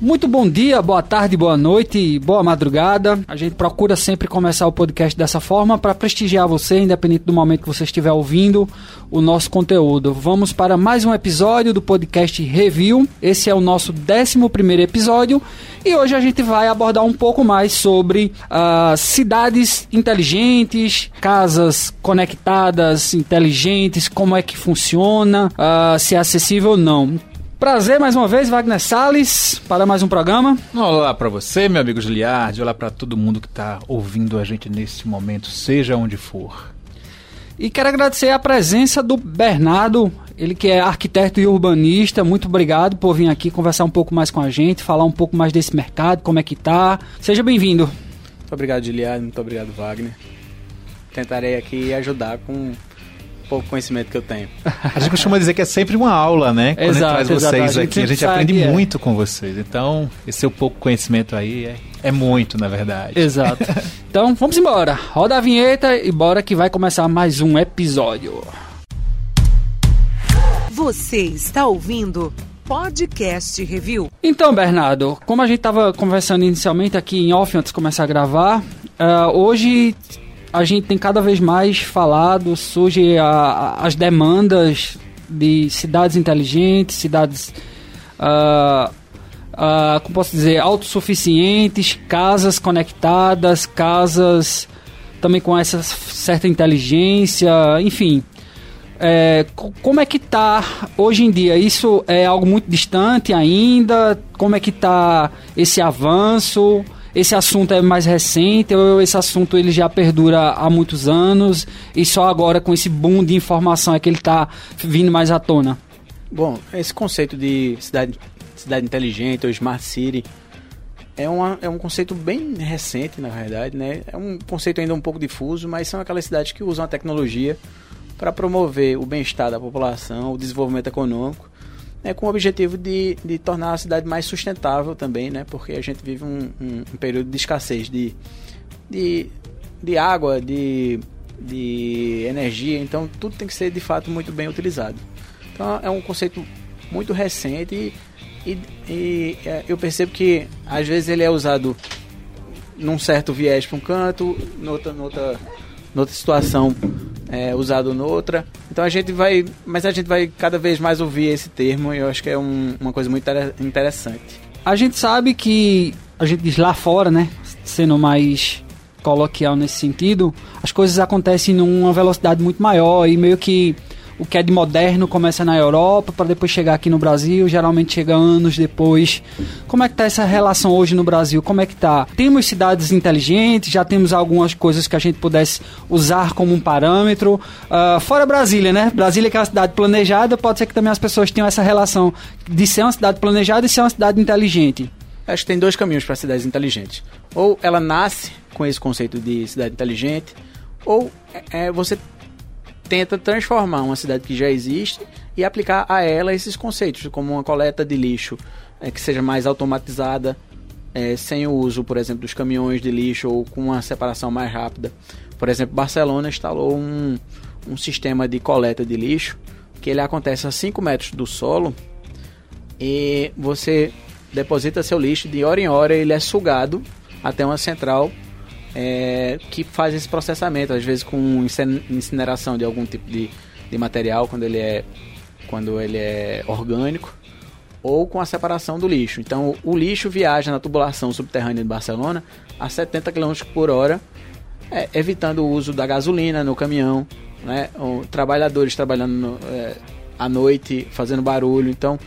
Muito bom dia, boa tarde, boa noite, boa madrugada. A gente procura sempre começar o podcast dessa forma para prestigiar você, independente do momento que você estiver ouvindo o nosso conteúdo. Vamos para mais um episódio do podcast Review. Esse é o nosso 11 primeiro episódio e hoje a gente vai abordar um pouco mais sobre uh, cidades inteligentes, casas conectadas, inteligentes, como é que funciona, uh, se é acessível ou não. Prazer mais uma vez, Wagner Salles, para mais um programa. Olá para você, meu amigo Giliardi, olá para todo mundo que está ouvindo a gente nesse momento, seja onde for. E quero agradecer a presença do Bernardo, ele que é arquiteto e urbanista. Muito obrigado por vir aqui conversar um pouco mais com a gente, falar um pouco mais desse mercado, como é que tá. Seja bem-vindo. Muito obrigado, Giliardi, muito obrigado, Wagner. Tentarei aqui ajudar com pouco conhecimento que eu tenho. A gente costuma dizer que é sempre uma aula, né? Quando exato, a gente traz vocês exato. A aqui, a gente aprende é. muito com vocês. Então, esse seu pouco conhecimento aí é, é muito, na verdade. Exato. então, vamos embora. Roda a vinheta e bora que vai começar mais um episódio. Você está ouvindo Podcast Review. Então, Bernardo, como a gente estava conversando inicialmente aqui em off antes de começar a gravar, uh, hoje a gente tem cada vez mais falado, surge as demandas de cidades inteligentes, cidades, uh, uh, como posso dizer, autossuficientes, casas conectadas, casas também com essa certa inteligência, enfim. É, como é que está hoje em dia? Isso é algo muito distante ainda? Como é que está esse avanço? Esse assunto é mais recente ou esse assunto ele já perdura há muitos anos e só agora com esse boom de informação é que ele está vindo mais à tona? Bom, esse conceito de cidade, cidade inteligente ou smart city é, uma, é um conceito bem recente, na verdade, né? É um conceito ainda um pouco difuso, mas são aquelas cidades que usam a tecnologia para promover o bem-estar da população, o desenvolvimento econômico né, com o objetivo de, de tornar a cidade mais sustentável também, né, porque a gente vive um, um, um período de escassez de, de, de água, de, de energia, então tudo tem que ser de fato muito bem utilizado. Então é um conceito muito recente e, e, é, eu percebo que às vezes ele é usado num certo viés para um canto, noutra, noutra, noutra situação é, usado noutra. Então a gente vai, mas a gente vai cada vez mais ouvir esse termo e eu acho que é um, uma coisa muito interessante. A gente sabe que a gente diz lá fora, né, sendo mais coloquial nesse sentido, as coisas acontecem numa velocidade muito maior e meio que o que é de moderno começa na Europa para depois chegar aqui no Brasil, geralmente chega anos depois. Como é que tá essa relação hoje no Brasil? Como é que tá? Temos cidades inteligentes, já temos algumas coisas que a gente pudesse usar como um parâmetro. Uh, fora Brasília, né? Brasília que é uma cidade planejada, pode ser que também as pessoas tenham essa relação de ser uma cidade planejada e ser uma cidade inteligente. Acho que tem dois caminhos para cidades inteligentes. Ou ela nasce com esse conceito de cidade inteligente, ou é, você tenta transformar uma cidade que já existe e aplicar a ela esses conceitos, como uma coleta de lixo é, que seja mais automatizada, é, sem o uso, por exemplo, dos caminhões de lixo ou com uma separação mais rápida. Por exemplo, Barcelona instalou um, um sistema de coleta de lixo que ele acontece a 5 metros do solo e você deposita seu lixo de hora em hora ele é sugado até uma central é, que faz esse processamento, às vezes com incineração de algum tipo de, de material quando ele é quando ele é orgânico ou com a separação do lixo. Então, o lixo viaja na tubulação subterrânea de Barcelona a 70 km por hora, é, evitando o uso da gasolina no caminhão, né? Trabalhadores trabalhando no, é, à noite, fazendo barulho. Então,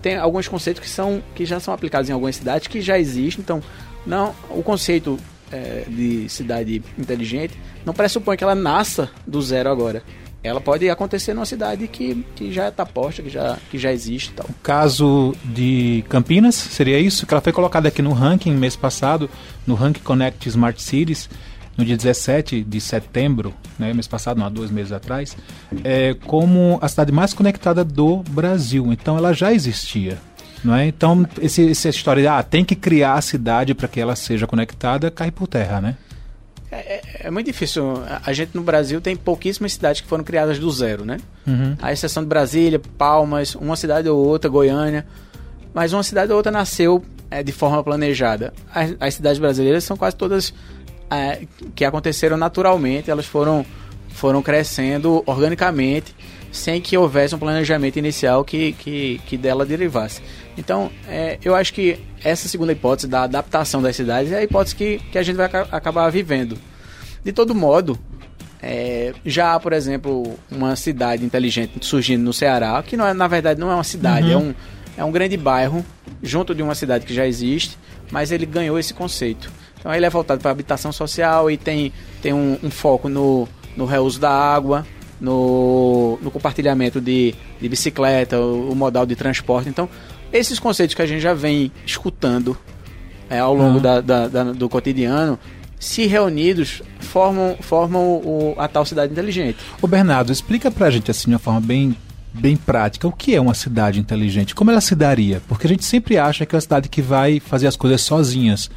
tem alguns conceitos que, são, que já são aplicados em algumas cidades, que já existem. Então, não, o conceito é, de cidade inteligente não pressupõe que ela nasça do zero agora. Ela pode acontecer numa cidade que, que já está posta, que já, que já existe. Tal. O caso de Campinas seria isso? Que ela foi colocada aqui no ranking mês passado, no Ranking Connect Smart Cities, no dia 17 de setembro, né, mês passado, não, há dois meses atrás, é, como a cidade mais conectada do Brasil. Então ela já existia. Não é? Então, esse, essa história de ah, tem que criar a cidade para que ela seja conectada cai por terra, né? É, é, é, muito difícil. A gente no Brasil tem pouquíssimas cidades que foram criadas do zero, né? Uhum. A exceção de Brasília, Palmas, uma cidade ou outra, Goiânia. Mas uma cidade ou outra nasceu é, de forma planejada. As, as, cidades brasileiras são quase todas é, que aconteceram naturalmente, elas foram, foram crescendo organicamente, sem que houvesse um planejamento inicial que, que, que dela derivasse. Então, é, eu acho que essa segunda hipótese da adaptação das cidades é a hipótese que, que a gente vai acabar vivendo. De todo modo, é, já há, por exemplo, uma cidade inteligente surgindo no Ceará, que não é, na verdade não é uma cidade, é uhum. é, um, é um grande bairro junto de uma cidade que já existe, mas ele ganhou esse conceito. Então ele é voltado para habitação social e tem, tem um, um foco no, no reuso da água, no, no compartilhamento de, de bicicleta, o, o, modal de transporte. Então, esses conceitos que a gente já vem escutando é, ao longo uhum. da, da, da, do cotidiano, se reunidos, formam, formam o, a tal cidade inteligente. O Bernardo, explica pra gente assim de uma forma bem bem prática, o que é uma cidade inteligente? Como ela se daria? Porque a gente sempre acha que é uma cidade que vai fazer as coisas sozinhas.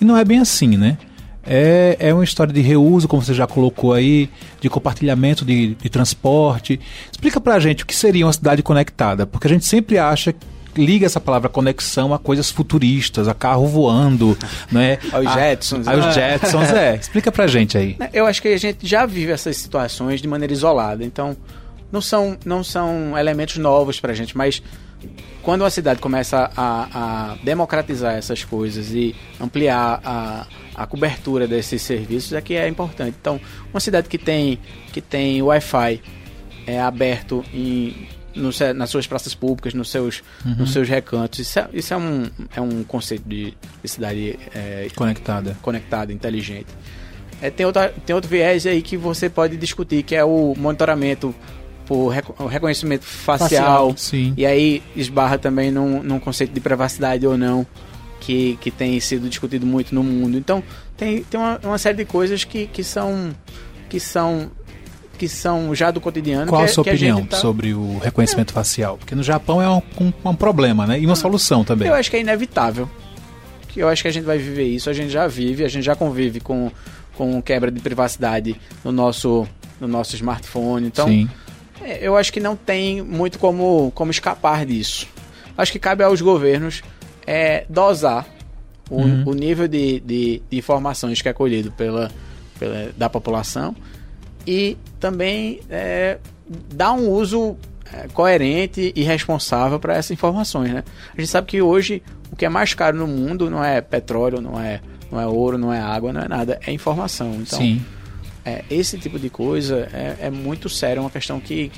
E não é bem assim, né? É, é uma história de reuso, como você já colocou aí, de compartilhamento de, de transporte. Explica pra gente o que seria uma cidade conectada, porque a gente sempre acha liga essa palavra conexão a coisas futuristas, a carro voando, né? Aos Jetsons. Aos né? Jetsons, é. Explica pra gente aí. Eu acho que a gente já vive essas situações de maneira isolada, então não são, não são elementos novos pra gente, mas quando uma cidade começa a, a democratizar essas coisas e ampliar a, a cobertura desses serviços é que é importante. Então, uma cidade que tem, que tem Wi-Fi é aberto em no, nas suas praças públicas, nos seus, uhum. nos seus recantos. Isso é, isso é, um, é um conceito de, de cidade é, conectada, conectada, inteligente. É, tem, outra, tem outro viés aí que você pode discutir, que é o monitoramento por reconhecimento facial. facial e aí esbarra também num, num conceito de privacidade ou não, que, que tem sido discutido muito no mundo. Então, tem, tem uma, uma série de coisas que, que são que são que são já do cotidiano. Qual a sua opinião tá... sobre o reconhecimento é. facial? Porque no Japão é um, um, um, problema, né? E uma ah, solução também. Eu acho que é inevitável. Eu acho que a gente vai viver isso, a gente já vive, a gente já convive com, com quebra de privacidade no nosso, no nosso smartphone. Então, Sim. É, eu acho que não tem muito como, como escapar disso. Acho que cabe aos governos é, dosar o, uhum. o nível de, de, de, informações que é colhido pela, pela, da população e também é, dar um uso é, coerente e responsável para essas informações, né? A gente sabe que hoje o que é mais caro no mundo não é petróleo, não é, não é ouro, não é água, não é nada, é informação. Então, Sim. É, esse tipo de coisa é, é muito sério, é uma questão que,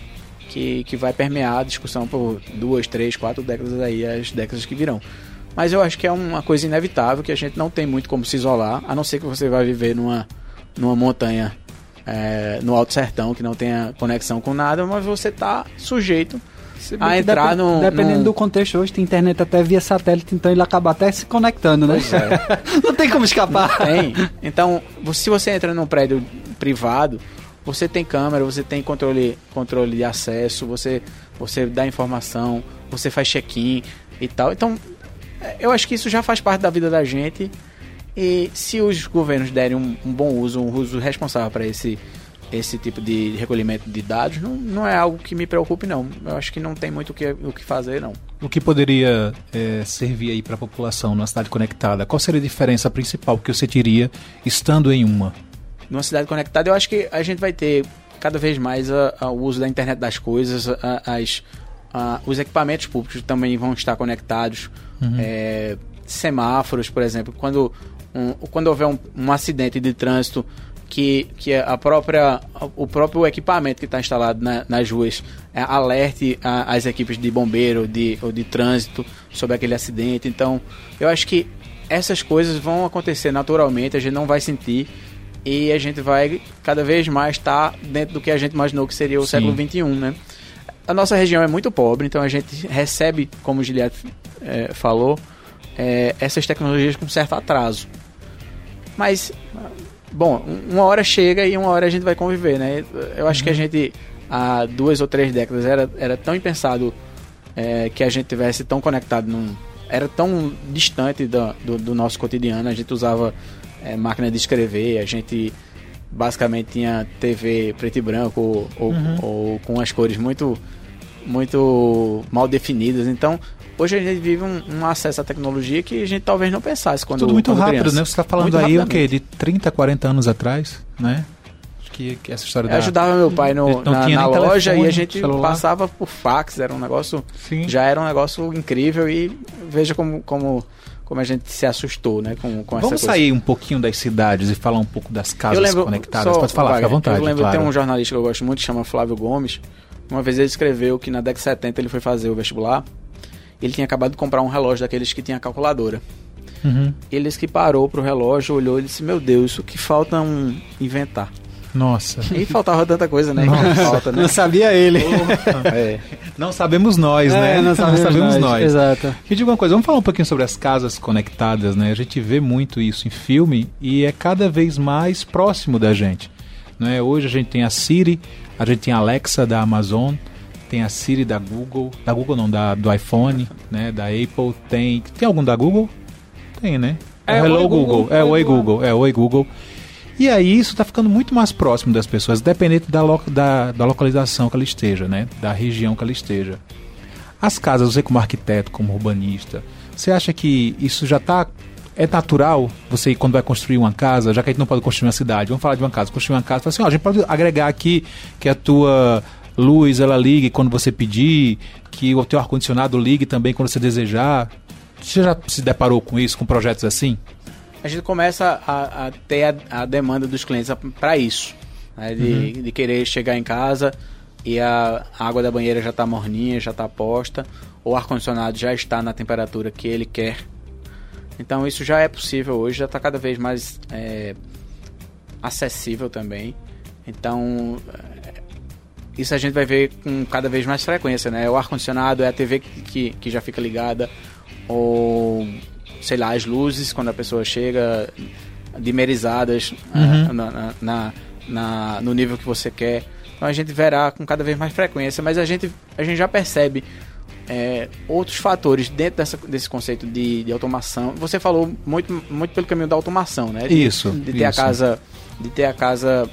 que, que vai permear a discussão por duas, três, quatro décadas aí, as décadas que virão. Mas eu acho que é uma coisa inevitável que a gente não tem muito como se isolar, a não ser que você vai viver numa, numa montanha é, no Alto Sertão que não tenha conexão com nada, mas você está sujeito a entrar no. Dependendo do contexto hoje, tem internet até via satélite, então ele acaba até se conectando, né? É. não tem como escapar. Não tem. Então, se você entra num prédio privado, você tem câmera, você tem controle, controle de acesso, você, você dá informação, você faz check-in e tal. Então, eu acho que isso já faz parte da vida da gente e se os governos derem um, um bom uso, um uso responsável para esse, esse tipo de recolhimento de dados, não, não é algo que me preocupe, não. Eu acho que não tem muito o que, o que fazer, não. O que poderia é, servir aí para a população numa cidade conectada? Qual seria a diferença principal que você teria estando em uma? Numa cidade conectada, eu acho que a gente vai ter cada vez mais a, a, o uso da internet das coisas, a, as, os equipamentos públicos também vão estar conectados. Uhum. É, semáforos, por exemplo, quando um, quando houver um, um acidente de trânsito que, que a própria, o próprio equipamento que está instalado na, nas ruas é, alerte a, as equipes de bombeiro de, ou de trânsito sobre aquele acidente. Então, eu acho que essas coisas vão acontecer naturalmente, a gente não vai sentir e a gente vai cada vez mais estar tá dentro do que a gente imaginou que seria o Sim. século XXI, né? A nossa região é muito pobre, então a gente recebe, como o Giliato é, falou, é, essas tecnologias com certo atraso. Mas, bom, uma hora chega e uma hora a gente vai conviver, né? Eu acho uhum. que a uhum. gente, há duas ou três décadas, era, era tão impensado é, que a gente tivesse tão conectado num. Era tão distante do, do, do nosso cotidiano, a gente usava é, máquina de escrever, a gente basicamente tinha TV preto e branco ou, uhum. ou, com as cores muito muito mal definidas. Então, hoje a gente vive um, um acesso à tecnologia que a gente talvez não pensasse quando Tudo muito quando rápido, criança. né? Você está falando Muito aí o quê? De 30, 40 anos atrás, né? Que, que essa história Eu da... ajudava meu pai no- Ele não na, na loja telefone, e a gente celular. passava por fax, era um negócio, Sim. já era um negócio incrível e veja como, como, como a gente se assustou, né, com, com essa Vamos coisa. sair um pouquinho das cidades e falar um pouco das casas conectadas. só, Pode falar, fica à Wagner, vontade, Eu lembro, claro. tem um jornalista que eu gosto muito, que chama Flávio Gomes. Uma vez ele escreveu que na década de 70 ele foi fazer o vestibular. Ele tinha acabado de comprar um relógio daqueles que tinha calculadora. Uhum. Ele disse que parou pro relógio, olhou e disse: Meu Deus, isso que falta um inventar. Nossa. E faltava tanta coisa, né? Falta, né? Não sabia ele. É. Não sabemos nós, né? É, não sabemos, nós. Exato. Me diga uma coisa, vamos falar um pouquinho sobre as casas conectadas, né? A gente vê muito isso em filme e é cada vez mais próximo da gente. Né? Hoje a gente tem a Siri, a gente tem a Alexa da Amazon, tem a Siri da Google, da Google não, da, do iPhone, né? Da Apple, tem. Tem algum da Google? Tem, né? É, Hello Oi, Google. Google. É, Oi, Oi Google. Google. É, Oi Google. E aí isso está ficando muito mais próximo das pessoas, dependendo da, lo- da, da localização que ela esteja, né? Da região que ela esteja. As casas, você como arquiteto, como urbanista, você acha que isso já está é natural você quando vai construir uma casa, já que a gente não pode construir uma cidade, vamos falar de uma casa, construir uma casa, fala assim, ó, a gente pode agregar aqui que a tua luz ela ligue quando você pedir, que o teu ar condicionado ligue também quando você desejar. Você já se deparou com isso, com projetos assim? A gente começa a, a ter a, a demanda dos clientes para isso. né? De, de querer chegar em casa e a, água da banheira já está morninha, já está posta, ou o ar-condicionado já está na temperatura que ele quer. Então isso já é possível hoje, já está cada vez mais é, acessível também. Então é, isso a gente vai ver com cada vez mais frequência, né? O ar-condicionado é a TV que, que, que já fica ligada, ou sei lá, as luzes quando a pessoa chega dimerizadas Uhum. ah, na, na- na- na- no nível que você quer. Então a gente verá com cada vez mais frequência, mas a gente, a gente já percebe é, outros fatores dentro dessa, desse conceito de, de automação. Você falou muito, muito pelo caminho da automação, né? De- Isso, De ter a isso. casa, de ter a casa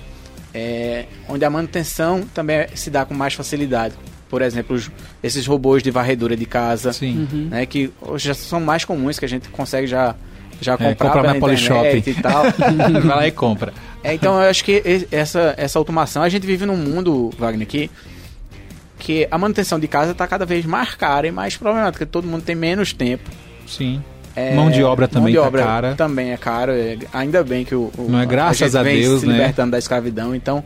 é, onde a manutenção também se dá com mais facilidade. Por exemplo, os- esses robôs de varredura de casa, Sim. né, que hoje já são mais comuns, que a gente consegue já, já É, comprar comprar pela na Polishop. e tal. Vai lá e compra. É, então eu acho que essa, essa automação, a gente vive num mundo, Wagner, que, que a manutenção de casa está cada vez mais cara e mais problemática. Todo mundo tem menos tempo. Sim. É, mão de obra mão também de tá obra cara. Também é caro. é, ainda bem que o, o- Não é graças gente a vem Deus, se né? libertando da escravidão. Então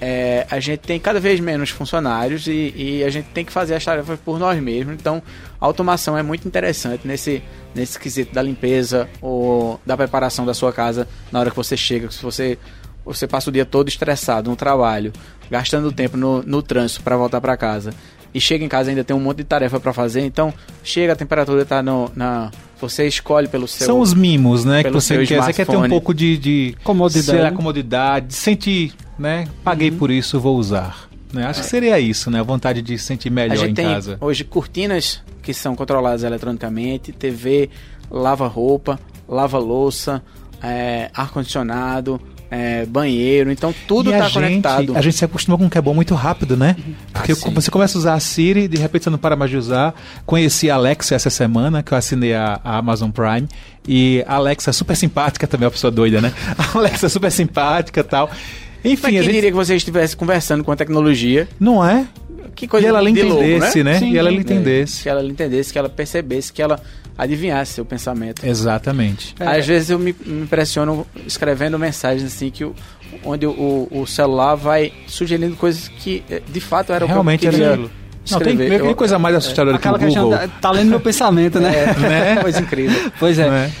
é, a gente tem cada vez menos funcionários e, e a gente tem que fazer as tarefas por nós mesmos. Então a automação é muito interessante nesse nesse quesito da limpeza ou da preparação da sua casa na hora que você chega. Se você você passa o dia todo estressado no trabalho, gastando tempo no, no trânsito para voltar para casa e chega em casa e ainda tem um monte de tarefa para fazer, então chega a temperatura tá no na você escolhe pelo seu São os mimos, né? Que você quer. Você quer ter um pouco de, de Comodidade. comodidade, sentir, né? Paguei por isso, vou usar. Né? Acho que seria isso, né? A vontade de sentir a melhor gente em tem casa. hoje cortinas que são controladas eletronicamente, TV, lava-roupa, lava-louça, é, ar-condicionado, é, banheiro, então tudo a está conectado. A gente se acostuma com o que é bom muito rápido, né? Porque Ah, sim. você começa a usar a Siri, de repente você não para mais de usar. Conheci a Alexa essa semana, que eu assinei a, a Amazon Prime. E a Alexa é super simpática também, é uma pessoa doida, né? A Alexa é super simpática e tal. Enfim, Mas quem gente... diria que você estivesse conversando com a tecnologia? Não é? Que coisa e ela lhe de louco, entendesse, né? Sim, e ela entendesse. Que ela lhe entendesse, que ela percebesse, que ela adivinhasse seu pensamento. Exatamente. É. Às vezes eu me, me impressiono escrevendo mensagens assim que o, onde o, o celular vai sugerindo coisas que eh, de fato era Realmente o que eu era queria. Não, tem, escrever. tem Eu- coisa mais assustadora que o Aquela questão Google. da, tá lendo meu pensamento, né? É, Né? coisa incrível. Pois é. né?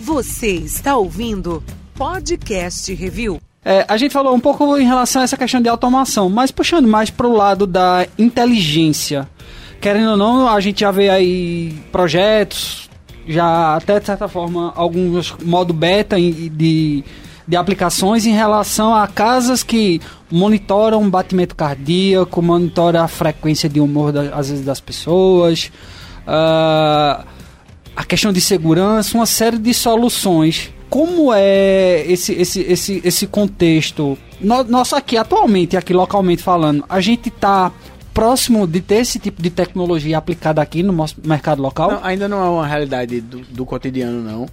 Você está ouvindo Podcast Review. É, a gente falou um pouco em relação a essa questão de automação, mas puxando mais para o lado da inteligência. Querendo ou não, a gente já vê aí projetos, já até de certa forma, alguns modo beta de, de aplicações em relação a casas que monitoram batimento cardíaco, monitoram a frequência de humor, da- às vezes, das pessoas. ah, a questão de segurança, uma série de soluções. Como é esse, esse, esse, esse contexto? No- Nosso aqui, atualmente, aqui localmente falando, a gente está próximo de ter esse tipo de tecnologia aplicada aqui no nosso mercado local? Não, ainda não é uma realidade do, do cotidiano, não.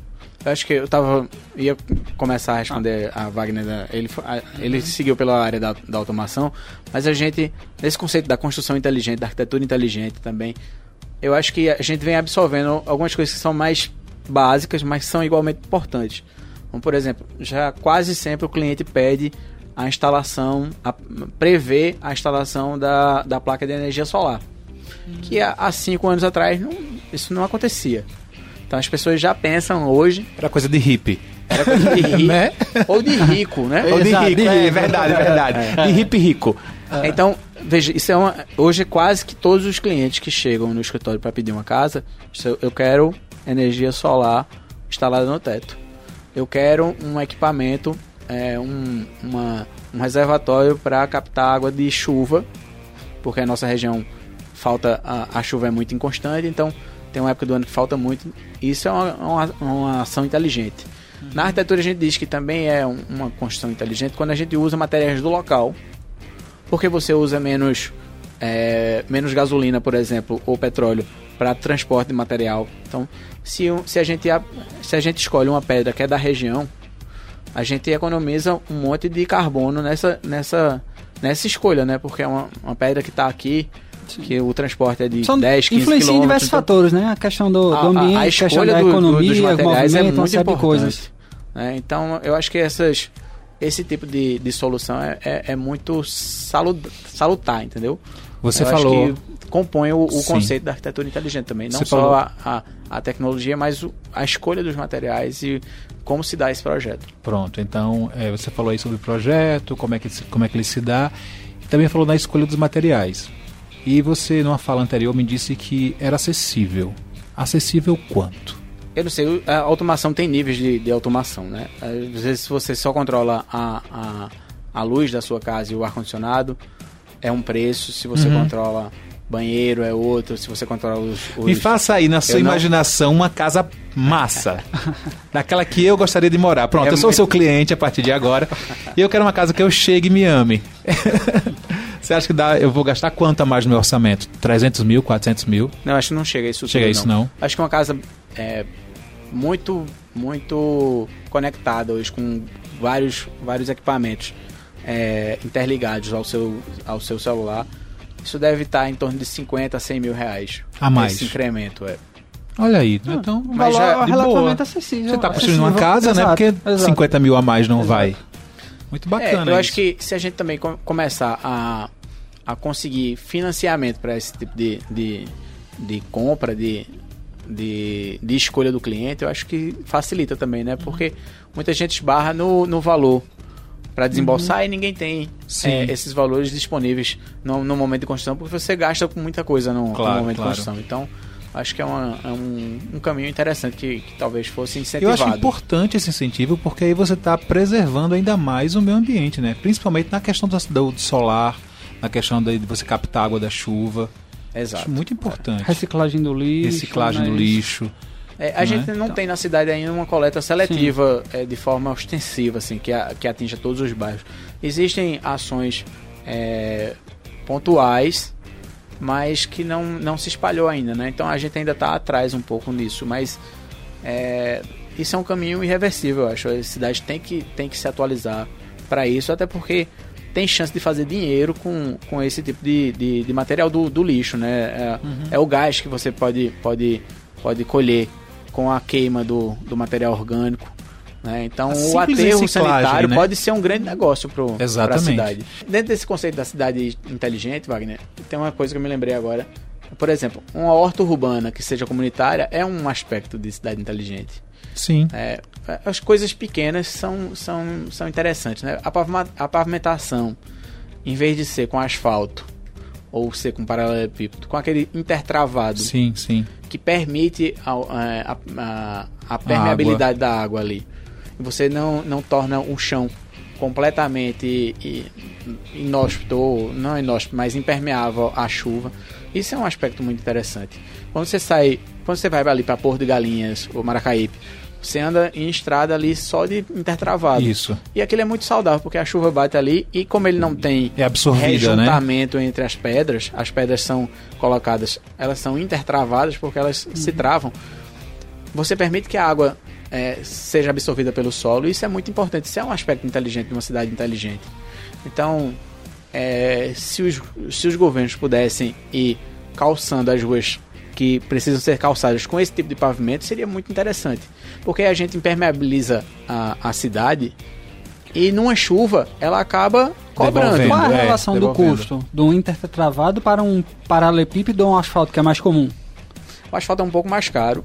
Eu acho que eu tava. ia começar a responder a Wagner. né? Ele, ele seguiu pela área da, da automação, mas a gente, nesse conceito da construção inteligente, da arquitetura inteligente também, eu acho que a gente vem absorvendo algumas coisas que são mais básicas, mas são igualmente importantes. Como, por exemplo, já quase sempre o cliente pede a instalação, a, prevê a instalação da, da placa de energia solar. Que há, há cinco anos atrás não- isso não acontecia. Então as pessoas já pensam hoje Era coisa de hippie. era coisa de rico Né? ou de rico, né? Ou de Exato, rico, é rico. verdade, verdade. De hippie rico. Então, veja, isso é uma, hoje quase que todos os clientes que chegam no escritório para pedir uma casa, eu quero energia solar instalada no teto. Eu quero um equipamento, é, um, uma- um reservatório para captar água de chuva, porque a nossa região falta a, a chuva é muito inconstante, então tem uma época do ano que falta muito. Isso é uma, uma, uma ação inteligente. Na arquitetura a gente diz que também é um- uma construção inteligente quando a gente usa materiais do local, porque você usa menos é, menos gasolina, por exemplo, ou petróleo para transporte de material. Então, se, se, a gente, se a gente escolhe uma pedra que é da região, a gente economiza um monte de carbono nessa, nessa, nessa escolha, né? Porque é uma, uma pedra que está aqui, que o transporte é de São, 10, 15 influencia em diversos então- fatores, né? A questão do, do a- ambiente, a a, questão escolha da do- do- economia, dos materiais é muito de importante. coisas. né? Então, eu acho que essas, esse tipo de, de solução é, é, é muito salu- salutar, entendeu? Você Eu falou. Acho que compõe o, o conceito da arquitetura inteligente também. Não Você só a, a, a tecnologia, mas o- a escolha dos materiais e como se dá esse projeto. Pronto, então é, você falou aí sobre o projeto, como é, que, como é que ele se dá, e também falou na escolha dos materiais. E você, numa fala anterior, me disse que era acessível. Acessível quanto? Eu não sei, a automação tem níveis de, de automação, né? Às vezes, se você só controla a, a, a luz da sua casa e o ar-condicionado, é um preço. Se você Uhum. controla banheiro, é outro. Se você controla os. os- Me faça aí, na sua Eu não- imaginação, uma casa massa. Daquela que eu gostaria de morar. Pronto, É eu sou muito- seu cliente a partir de agora. e eu quero uma casa que eu chegue e me ame. Você acha que dá, eu vou gastar quanto a mais no meu orçamento? 300 mil, 400 mil? Não, acho que não chega a isso Chega a tudo, isso, não? Acho que uma casa é muito, muito conectada hoje com vários, vários equipamentos é, interligados ao seu, ao seu celular. Isso deve estar em torno de 50 a 100 mil reais. A mais. Esse incremento, é. Olha aí, então Um Mas valor já- boa. relativamente acessível. Você está construindo uma casa, né? Exato, Porque exato. 50 mil a mais não Exato. vai. Muito bacana É, eu acho isso. que se a gente também com- começar a, a conseguir financiamento para esse tipo de, de, de compra, de, de, de escolha do cliente, eu acho que facilita também, né? Porque muita gente esbarra no, no valor para desembolsar e ninguém tem é, esses valores disponíveis no, no momento de construção, porque você gasta com muita coisa no, no Claro, momento claro. de construção. Então, acho que é, uma- é um, um caminho interessante que, que talvez fosse Eu incentivado. acho importante esse incentivo porque aí você está preservando ainda mais o meio ambiente, né? Principalmente na questão do, do solar, na questão de você captar água da chuva. Exato. Acho muito importante. Reciclagem do lixo. Reciclagem do lixo. É, a Não gente é? não tem na cidade ainda uma coleta seletiva é, de forma ostensiva, assim, que, a- que atinja todos os bairros. Existem ações é, pontuais, mas que não, não se espalhou ainda, né? Então a gente ainda está atrás um pouco nisso, mas é, isso é um caminho irreversível, eu acho. A cidade tem que, tem que se atualizar para isso, até porque tem chance de fazer dinheiro com, com esse tipo de, de, de material do, do lixo, né? É, é o gás que você pode, pode, pode colher com a queima do, do material orgânico. Né? Então, A o aterro sanitário né? pode ser um grande negócio para a cidade. Dentro desse conceito da cidade inteligente, Wagner, tem uma coisa que eu me lembrei agora. Por exemplo, uma horta urbana que seja comunitária é um aspecto de cidade inteligente. Sim. É, as coisas pequenas são, são, são interessantes, né? A pavimentação, em vez de ser com asfalto ou ser com paralelepípedo, com aquele intertravado Sim, sim. que permite ao- é, a, a- a permeabilidade da água ali. Você não, não torna o chão completamente inóspito, ou não inóspito, mas impermeável à chuva. Isso é um aspecto muito interessante. Quando você sai, quando você vai ali para Porto de Galinhas ou Maracaípe, Você anda em estrada ali só de intertravado. Isso. E aquele é muito saudável, porque a chuva bate ali e como ele não tem É né? rejuntamento entre as pedras, as pedras são colocadas, elas são intertravadas porque elas se travam. Você permite que a água é, seja absorvida pelo solo, e isso é muito importante. Isso é um aspecto inteligente de uma cidade inteligente. Então, é, se, os, se os governos pudessem ir calçando as ruas que precisam ser calçadas com esse tipo de pavimento, seria muito interessante. Porque a gente impermeabiliza a, a cidade e numa chuva ela acaba cobrando. Devolvendo. Qual a é, relação do devolvendo. custo do intertravado para um paralelepípedo ou um asfalto que é mais comum? O asfalto é um pouco mais caro,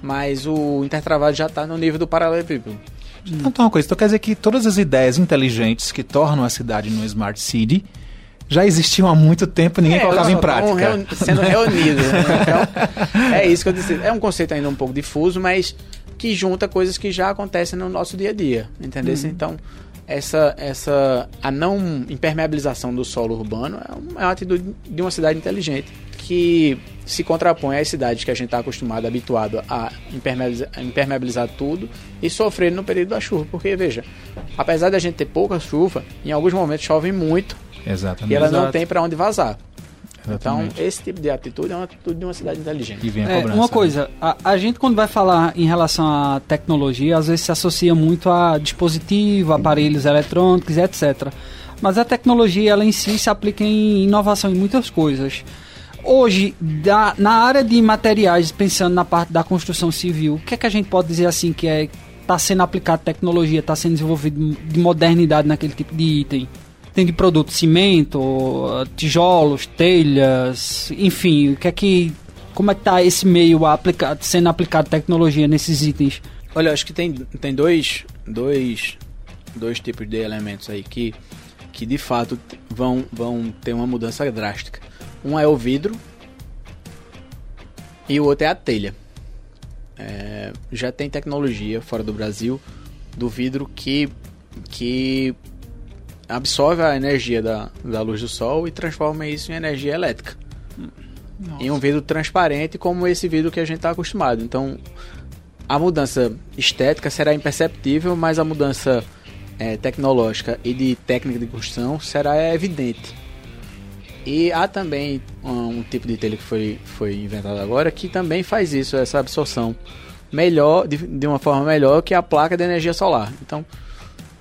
mas o intertravado já está no nível do paralelepípedo. Então, uma coisa, então quer dizer que todas as ideias inteligentes que tornam a cidade uma Smart City já existiam há muito tempo e ninguém colocava em prática. reuni- sendo reunidos. né? Então, é isso que eu disse. É um conceito ainda um pouco difuso, mas que junta coisas que já acontecem no nosso dia a dia. Entendeu? Então, essa, essa a não impermeabilização do solo urbano é uma, é uma atitude de uma cidade inteligente que se contrapõe às cidades que a gente está acostumado, habituado a impermeabilizar, a impermeabilizar tudo e sofrer no período da chuva. Porque, veja, apesar da gente ter pouca chuva, em alguns momentos chove muito Exatamente. e ela não Exato. tem para onde vazar. Então, Exatamente. esse tipo de atitude é uma atitude de uma cidade inteligente. E vem a É, cobrança. uma coisa, a, a gente quando vai falar em relação à tecnologia, às vezes se associa muito a dispositivo, aparelhos eletrônicos, etc. Mas a tecnologia, ela em si se aplica em inovação em muitas coisas. Hoje, da- na área de materiais, pensando na parte da construção civil, o que é que a gente pode dizer assim que é está sendo aplicado tecnologia, está sendo desenvolvido de modernidade naquele tipo de item? Tem de produto cimento, tijolos, telhas, enfim, o que é que como é que tá esse meio sendo aplicado tecnologia nesses itens? Olha, acho que tem, tem dois, dois, dois tipos de elementos aí que, que de fato vão, vão ter uma mudança drástica. Um é o vidro e o outro é a telha. É, já tem tecnologia fora do Brasil do vidro que, que absorve a energia da, da luz do sol e transforma isso em energia elétrica. Em um vidro transparente como esse vidro que a gente está acostumado. Então, a mudança estética será imperceptível, mas a mudança eh, tecnológica e de técnica de construção será evidente. E há também um, um tipo de telha que foi, foi inventado agora que também faz isso, essa absorção melhor, de, de uma forma melhor que a placa de energia solar. Então,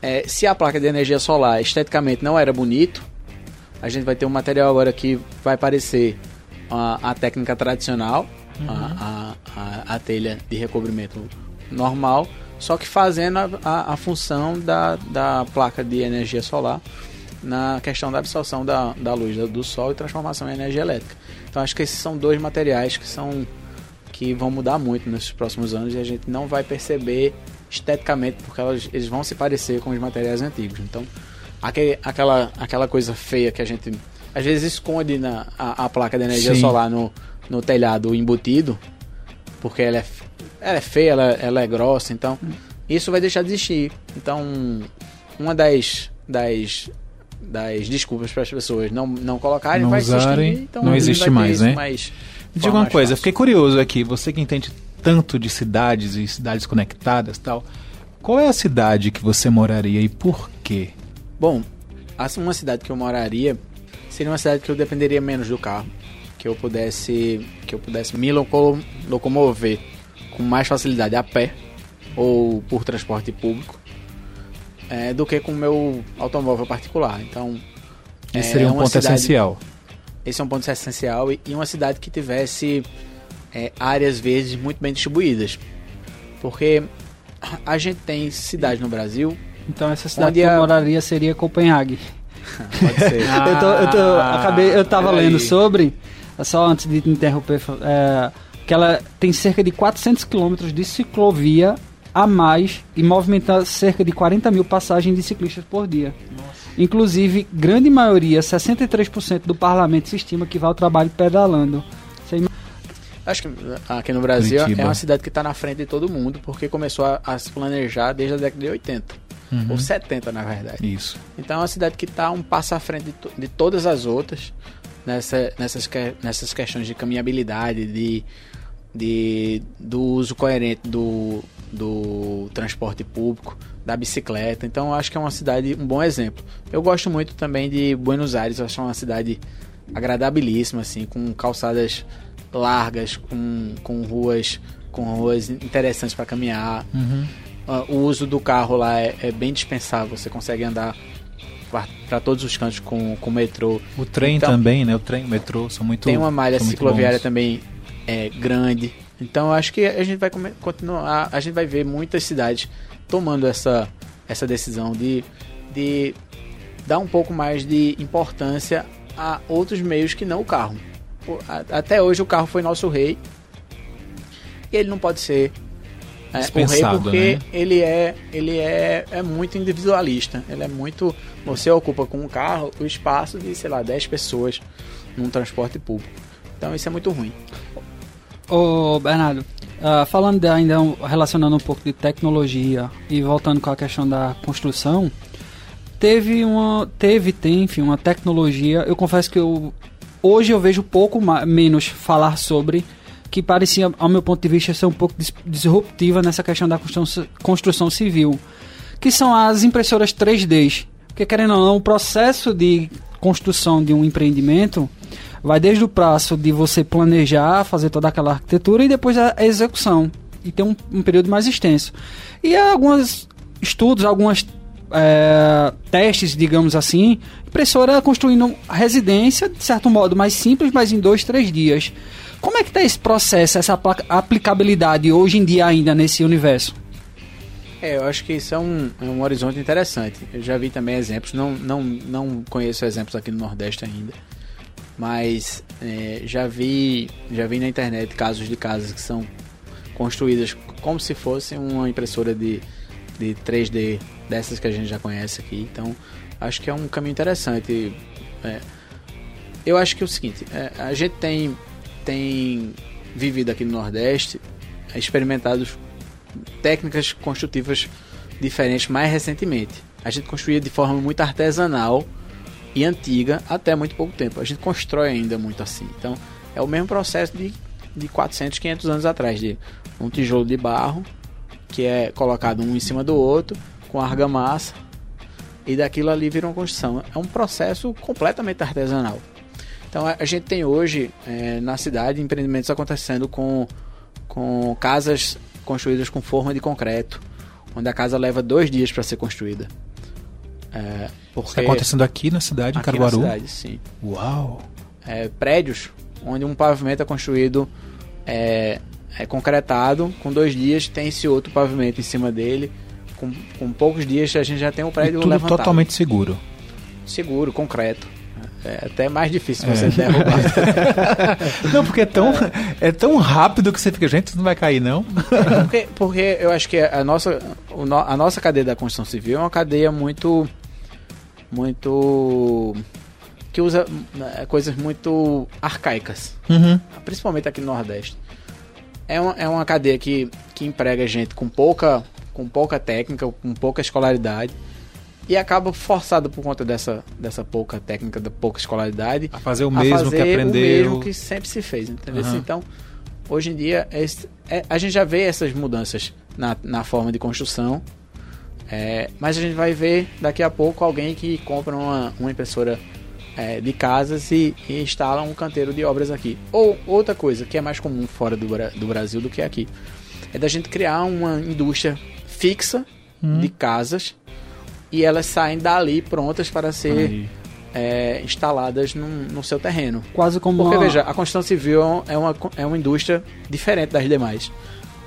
eh, se a placa de energia solar esteticamente não era bonito, a gente vai ter um material agora que vai parecer a, a técnica tradicional, a, a, a, a telha de recobrimento normal, só que fazendo a, a, função da, da placa de energia solar na questão da absorção da, da luz do, do sol e transformação em energia elétrica. Então acho que esses são dois materiais que são que vão mudar muito nesses próximos anos e a gente não vai perceber esteticamente porque elas, eles vão se parecer com os materiais antigos. Então aquele, aquela, aquela coisa feia que a gente às vezes esconde na, a, a placa de energia Sim. solar no, no telhado embutido, porque ela é, ela é feia, ela, ela é grossa, então isso vai deixar de existir. Então, uma das, das, das desculpas para as pessoas não, não colocarem Não vai usarem, extinguir, então não existe mais, né? mais- Diga uma coisa, fácil. fiquei curioso aqui, você que entende tanto de cidades e cidades conectadas e tal, qual é a cidade que você moraria e por quê? Bom, uma cidade que eu moraria seria uma cidade que eu dependeria menos do carro, que eu pudesse que eu pudesse me loco- locomover com mais facilidade a pé ou por transporte público, é, do que com o meu automóvel particular. Então, Esse é seria um ponto cidade- essencial. esse é um ponto essencial e, e uma cidade que tivesse é, áreas verdes muito bem distribuídas, porque a gente tem cidades no Brasil, Então essa cidade que eu a- moraria seria Copenhague. pode ser. eu tô, eu tô, Ah, acabei, eu tava lendo aí. sobre, só antes de te interromper, é, que ela tem cerca de 400 quilômetros de ciclovia a mais e movimenta cerca de 40 mil passagens de ciclistas por dia. Inclusive, grande maioria, 63% do parlamento se estima que vai ao trabalho pedalando. Acho que aqui no Brasil Curitiba. é uma cidade que está na frente de todo mundo, porque começou a, a se planejar desde a década de 80, Uhum. ou 70 na verdade. Isso. Então é uma cidade que está um passo à frente de, to- de todas as outras nessa, nessas, que- nessas questões de caminhabilidade, de, de, do uso coerente do, do transporte público, da bicicleta. Então eu acho que é uma cidade, um bom exemplo. Eu gosto muito também de Buenos Aires, eu acho uma cidade agradabilíssima, assim, com calçadas largas, com, com ruas com ruas interessantes para caminhar. Uhum. Uh, o uso do carro lá é, é bem dispensável, você consegue andar para todos os cantos com, com o metrô. O trem Então- também, né? O trem, o metrô são muito Tem uma malha cicloviária também é, grande. Então eu acho que a gente vai continuar, a gente vai ver muitas cidades tomando essa, essa decisão de, de dar um pouco mais de importância a outros meios que não o carro. Até hoje o carro foi nosso rei e ele não pode ser é, o rei porque né? ele é ele é, é muito individualista. Ele é muito você ocupa com um carro o espaço de sei lá 10 pessoas num transporte público. Então isso é muito ruim. Ô, Bernardo, ah, falando de- ainda um- relacionando um pouco de tecnologia e voltando com a questão da construção, teve uma, teve, tem, enfim, uma tecnologia. Eu confesso que eu hoje eu vejo pouco menos falar sobre que parecia, ao meu ponto de vista, ser um pouco dis- disruptiva nessa questão da construção, construção civil, que são as impressoras 3D. Porque querendo ou não, o processo de construção de um empreendimento vai desde o prazo de você planejar, fazer toda aquela arquitetura e depois a execução. E tem um, um período mais extenso. E alguns estudos, alguns testes, digamos assim, impressora construindo residência, de certo modo mais simples, mas em dois, três dias. Como é que está esse processo, essa aplicabilidade hoje em dia ainda nesse universo? É, eu acho que isso é um, é um horizonte interessante. Eu já vi também exemplos, não, não, não conheço exemplos aqui no Nordeste ainda, mas é, já vi já vi na internet casos de casas que são construídas como se fosse uma impressora de, de 3D dessas que a gente já conhece aqui. Então, acho que é um caminho interessante. É, eu acho que é o seguinte, é, a gente tem, tem vivido aqui no Nordeste, é, experimentado técnicas construtivas diferentes mais recentemente. A gente construía de forma muito artesanal e antiga até muito pouco tempo. A gente constrói ainda muito assim. Então, é o mesmo processo de, de 400, 500 anos atrás, de um tijolo de barro que é colocado um em cima do outro com argamassa e daquilo ali vira uma construção. É um processo completamente artesanal. Então a gente tem hoje eh, na cidade empreendimentos acontecendo com, com casas construídas com forma de concreto, onde a casa leva dois dias para ser construída. É, porque Está acontecendo aqui na cidade, em aqui na Caruaru. cidade, sim. Uau! É, prédios onde um pavimento é construído é, é concretado, com dois dias tem esse outro pavimento em cima dele. Com, com poucos dias a gente já tem o E prédio tudo levantado. totalmente seguro. seguro, concreto. É até mais difícil É. você derrubar. Não, porque é tão, é tão rápido que você fica, gente, não vai cair, não. porque, porque eu acho que a nossa, a nossa cadeia da construção civil é uma cadeia muito. muito. que usa é, coisas muito arcaicas, Uhum. principalmente aqui no Nordeste. É uma, é uma cadeia que, que emprega gente com pouca, com pouca técnica, com pouca escolaridade. E acaba forçado por conta dessa, dessa pouca técnica, da pouca escolaridade, A fazer o mesmo fazer que aprendeu. o mesmo que sempre se fez, entendeu? Aham. Então, hoje em dia, esse- é- a gente já vê essas mudanças na, na forma de construção, é, mas a gente vai ver daqui a pouco alguém que compra uma, uma impressora é, de casas e, e instala um canteiro de obras aqui. Ou outra coisa que é mais comum fora do, do Brasil do que aqui, é da gente criar uma indústria fixa Hum. de casas e elas saem dali prontas para ser é, instaladas num- no seu terreno. Quase como Porque, uma- veja, a construção civil é uma, é uma indústria diferente das demais.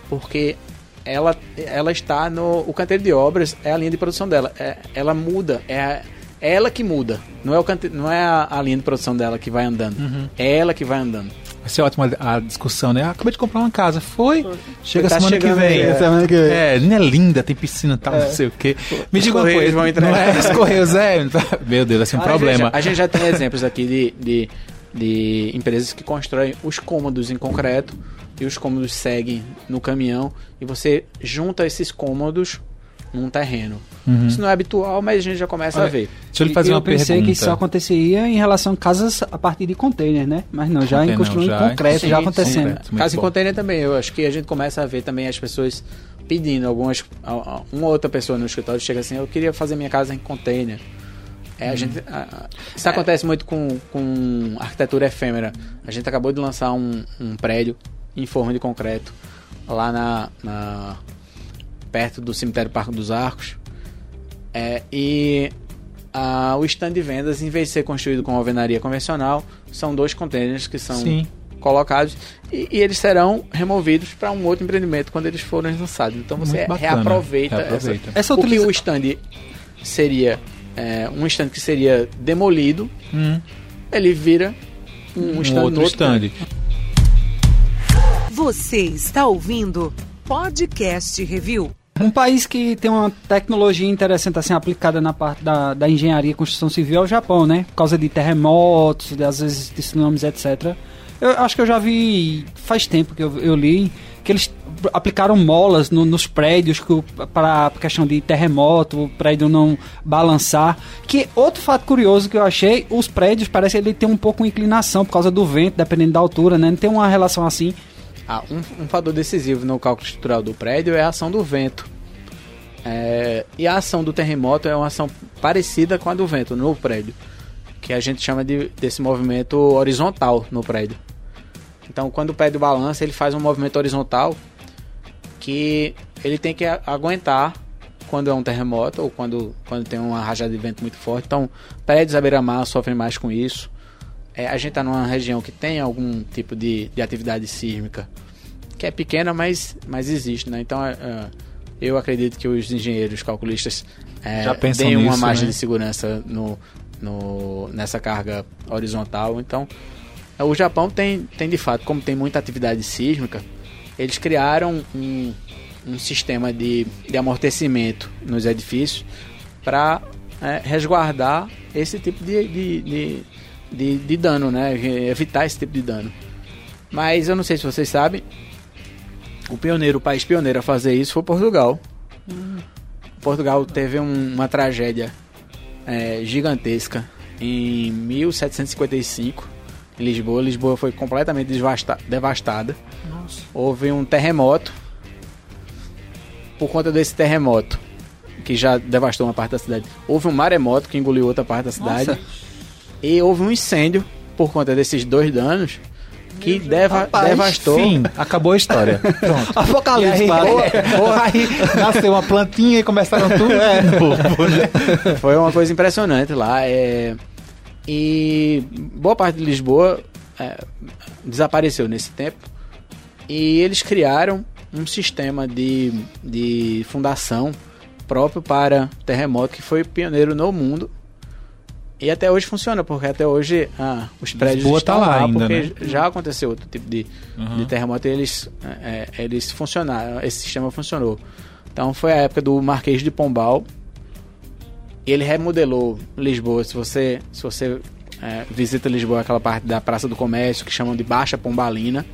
Porque ela, ela está no. O canteiro de obras é a linha de produção dela. É, ela muda. É, é ela que muda. Não é, o cante, não é a, a linha de produção dela que vai andando. Uhum. É ela que vai andando. Vai ser ótima a discussão, né? Ah, acabei de comprar uma casa. Foi? Chega Tá semana que vem. aí, é. Semana que vem. É, linha linda, tem piscina e tal, não sei o quê. Me diga uma coisa. vão entregar. Não é, os Correios, é. Meu Deus, vai ser um Mas, problema. veja, a gente já tem exemplos aqui de, de, de empresas que constroem os cômodos em concreto e os cômodos seguem no caminhão e você junta esses cômodos num terreno. Uhum. Isso não é habitual, mas a gente já começa a Olha, ver. Deixa eu lhe E fazer eu uma pensei pergunta. que isso aconteceria em relação a casas a partir de containers, né? Mas não, já em Container, já em concreto, Sim, já sim, acontecendo. concreto. Casa em bom. container também, eu acho que a gente começa a ver também as pessoas pedindo algumas. Uma outra pessoa no escritório chega assim, eu queria fazer minha casa em container. É, a Uhum. gente, a- a- isso acontece muito com, com arquitetura efêmera. A gente acabou de lançar um, um prédio em forma de concreto lá na, na- perto do cemitério Parque dos Arcos. É, e a- o stand de vendas, em vez de ser construído com alvenaria convencional, são dois containers que são Sim. colocados e, e eles serão removidos para um outro empreendimento quando eles forem lançados. Então você reaproveita, Reaproveita. Essa, Essa o que utiliza- o stand seria é, um stand que seria demolido, Hum, ele vira um, um stand outro no stand. Você está ouvindo Podcast Review. Um país que tem uma tecnologia interessante assim aplicada na parte da, da engenharia e construção civil é o Japão, né? Por causa de terremotos, de, às vezes de tsunamis, etc. Eu acho que eu já vi faz tempo que eu, eu li que eles aplicaram molas no- nos prédios para questão de terremoto, o prédio não balançar. Que outro fato curioso que eu achei, os prédios parece que ele tem um pouco uma inclinação por causa do vento, dependendo da altura, né? Não tem uma relação assim. Ah, um, um fator decisivo no cálculo estrutural do prédio é a ação do vento. É, e a ação do terremoto é uma ação parecida com a do vento no prédio, que a gente chama de, desse movimento horizontal no prédio. Então, quando o prédio balança, ele faz um movimento horizontal que ele tem que aguentar quando é um terremoto ou quando, quando tem uma rajada de vento muito forte. Então, prédios à beira-mar sofrem mais com isso. É, a gente está numa região que tem algum tipo de, de atividade sísmica que é pequena, mas, mas existe, né? Então, é, é, eu acredito que os engenheiros calculistas é, Já pensam deem uma nisso, margem né? de segurança no, no, nessa carga horizontal. Então, é, o Japão tem, tem de fato, como tem muita atividade sísmica, eles criaram um, um sistema de, de amortecimento nos edifícios para resguardar esse tipo de, de, de, de, de dano, né? Evitar esse tipo de dano. Mas eu não sei se vocês sabem, o pioneiro, o país pioneiro a fazer isso foi Portugal. Portugal teve um- uma tragédia é, gigantesca em 1755 em Lisboa. Lisboa foi completamente devastada. Houve um terremoto. Por conta desse terremoto, que já devastou uma parte da cidade, houve um maremoto que engoliu outra parte da cidade. Nossa. E houve um incêndio por conta desses dois danos que deva- Rapaz, devastou. Fim, acabou a história. Pronto. Apocalipse, E aí, quase. aí nasceu uma plantinha e começaram tudo É. novo, né? Foi uma coisa impressionante lá. é, E boa parte de Lisboa é, desapareceu nesse tempo. E eles criaram um sistema de, de fundação próprio para terremoto que foi pioneiro no mundo. E até hoje funciona, porque até hoje ah, os prédios Lisboa estão tá lá lá, ainda, porque né? já aconteceu outro tipo de, Uhum. de terremoto e eles, é, é, eles funcionaram, esse sistema funcionou. Então foi a época do Marquês de Pombal. E ele remodelou Lisboa. Se você, se você é, visita Lisboa, aquela parte da Praça do Comércio que chamam de Baixa Pombalina.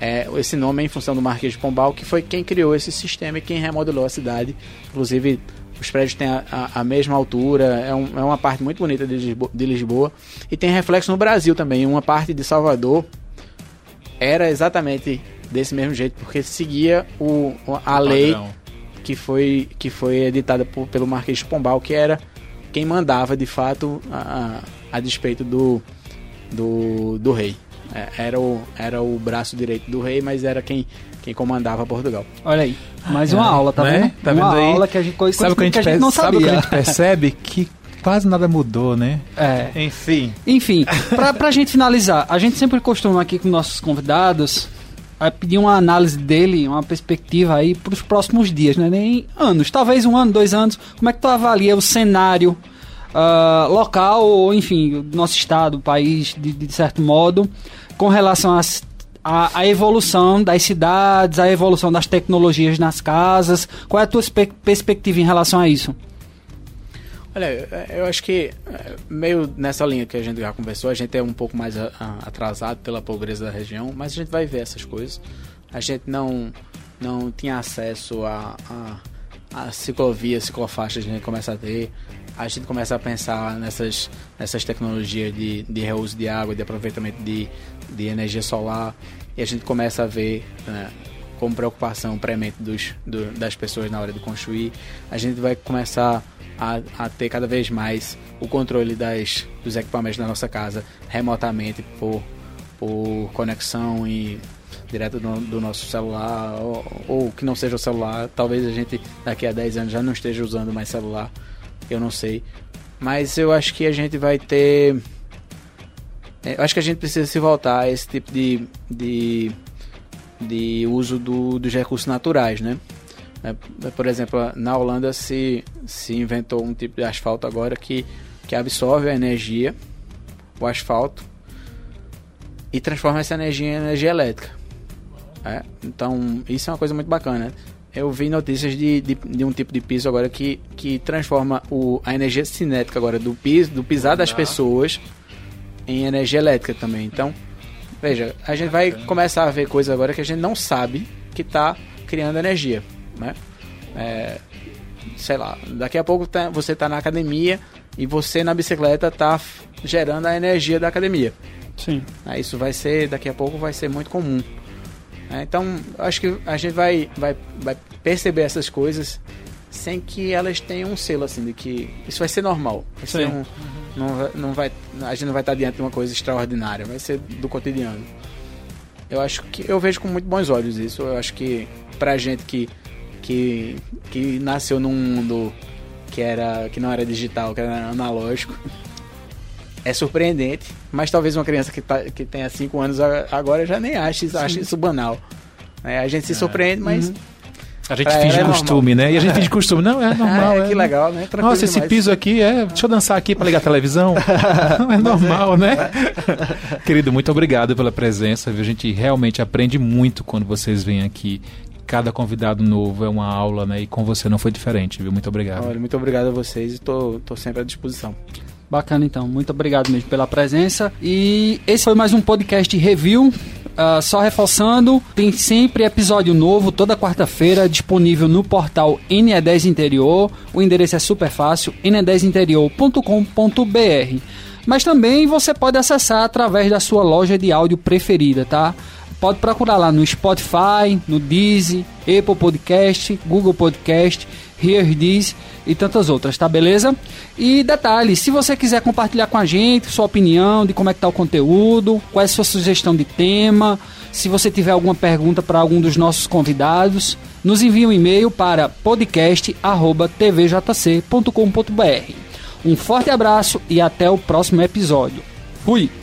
É, esse nome é em função do Marquês de Pombal, que foi quem criou esse sistema e quem remodelou a cidade. Inclusive, os prédios têm a, a- a mesma altura, é, um- é uma parte muito bonita de Lisboa, de Lisboa. E tem reflexo no Brasil também. Uma parte de Salvador era exatamente desse mesmo jeito, porque seguia o, a lei Padrão. que foi, que foi editada por- pelo Marquês de Pombal, que era quem mandava de fato a, a, a despeito do, do, do rei. É, Era o, era o braço direito do rei, mas era quem, quem comandava Portugal. Olha aí, mais uma É, aula, tá né? vendo? Tá uma vendo aí? aula que a gente, coisa Sabe o que a gente, que a gente não sabe o que sabia. a gente percebe? Que quase nada mudou, né? É. Enfim. Enfim, pra, pra gente finalizar, a gente sempre costuma aqui com nossos convidados a pedir uma análise dele, uma perspectiva aí pros próximos dias, né? Nem anos, talvez um ano, dois anos. Como é que tu avalia o cenário ah, local, ou enfim, do nosso estado, o país, de, de certo modo, com relação às- à à evolução das cidades, a evolução das tecnologias nas casas? Qual é a tua perspectiva em relação a isso? Olha, eu- eu acho que é, meio nessa linha que a gente já conversou, a gente é um pouco mais a- a- atrasado pela pobreza da região, mas a gente vai ver essas coisas. A gente não, não tinha acesso a, a, a ciclovias, ciclofaixas, a gente começa a ter. A gente começa a pensar nessas, nessas tecnologias de, de reuso de água, de aproveitamento de, de energia solar, e a gente começa a ver né, como preocupação premente dos, do, das pessoas na hora de construir. A gente vai começar a, a, ter cada vez mais o controle das, dos equipamentos da nossa casa remotamente por, por conexão e direto do, do nosso celular ou, ou, que não seja o celular. Talvez a gente daqui a 10 anos já não esteja usando mais celular, eu não sei. Mas eu acho que a gente vai ter. É, eu acho que a gente precisa se voltar a esse tipo de, de, de uso do, dos recursos naturais, né? É, por exemplo, na Holanda se, se inventou um tipo de asfalto agora que, que absorve a energia, o asfalto, e transforma essa energia em energia elétrica. É, então, isso é uma coisa muito bacana. Eu vi notícias de, de, de, um tipo de piso agora que, que transforma o, a energia cinética agora do piso, do pisar das pessoas em energia elétrica também. Então, veja, a gente vai começar a ver coisas agora que a gente não sabe que está criando energia né? É, sei lá, daqui a pouco tá, você está na academia e você na bicicleta está gerando a energia da academia. Sim. É, isso vai ser, daqui a pouco vai ser muito comum. É, então, acho que a gente vai, vai, vai perceber essas coisas sem que elas tenham um selo assim de que isso vai ser normal. Vai ser um, não, não vai, a gente não vai estar diante de uma coisa extraordinária, vai ser do cotidiano. Eu acho que eu vejo com muito bons olhos isso. Eu acho que pra gente que que, que nasceu num mundo que, era, que não era digital, que era analógico. É surpreendente, mas talvez uma criança que, tá, que tenha 5 anos agora já nem ache, ache isso banal. É, a gente se é. surpreende, mas. Uhum. A gente finge é costume, né? E a gente finge costume. Não, é normal. Ah, é, que legal, né? Tranquilo Nossa, esse demais. piso aqui é. Deixa eu dançar aqui para ligar a televisão. Não é normal, né? Querido, muito obrigado pela presença. A gente realmente aprende muito quando vocês vêm aqui cada convidado novo é uma aula, né? E com você não foi diferente, viu? Muito obrigado. Olha, muito obrigado a vocês e tô, tô sempre à disposição. Bacana, então. Muito obrigado mesmo pela presença. E esse foi mais um podcast review. Uh, só reforçando, tem sempre episódio novo toda quarta-feira disponível no portal NE10 Interior. O endereço é super fácil, ne10interior.com.br. Mas também você pode acessar através da sua loja de áudio preferida, tá? Pode procurar lá no Spotify, no Deezer, Apple Podcast, Google Podcast, Here This e tantas outras, tá beleza? E detalhe, se você quiser compartilhar com a gente sua opinião de como é que tá o conteúdo, qual é a sua sugestão de tema, se você tiver alguma pergunta para algum dos nossos convidados, nos envie um e-mail para podcast@tvjc.com.br. Um forte abraço e até o próximo episódio. Fui.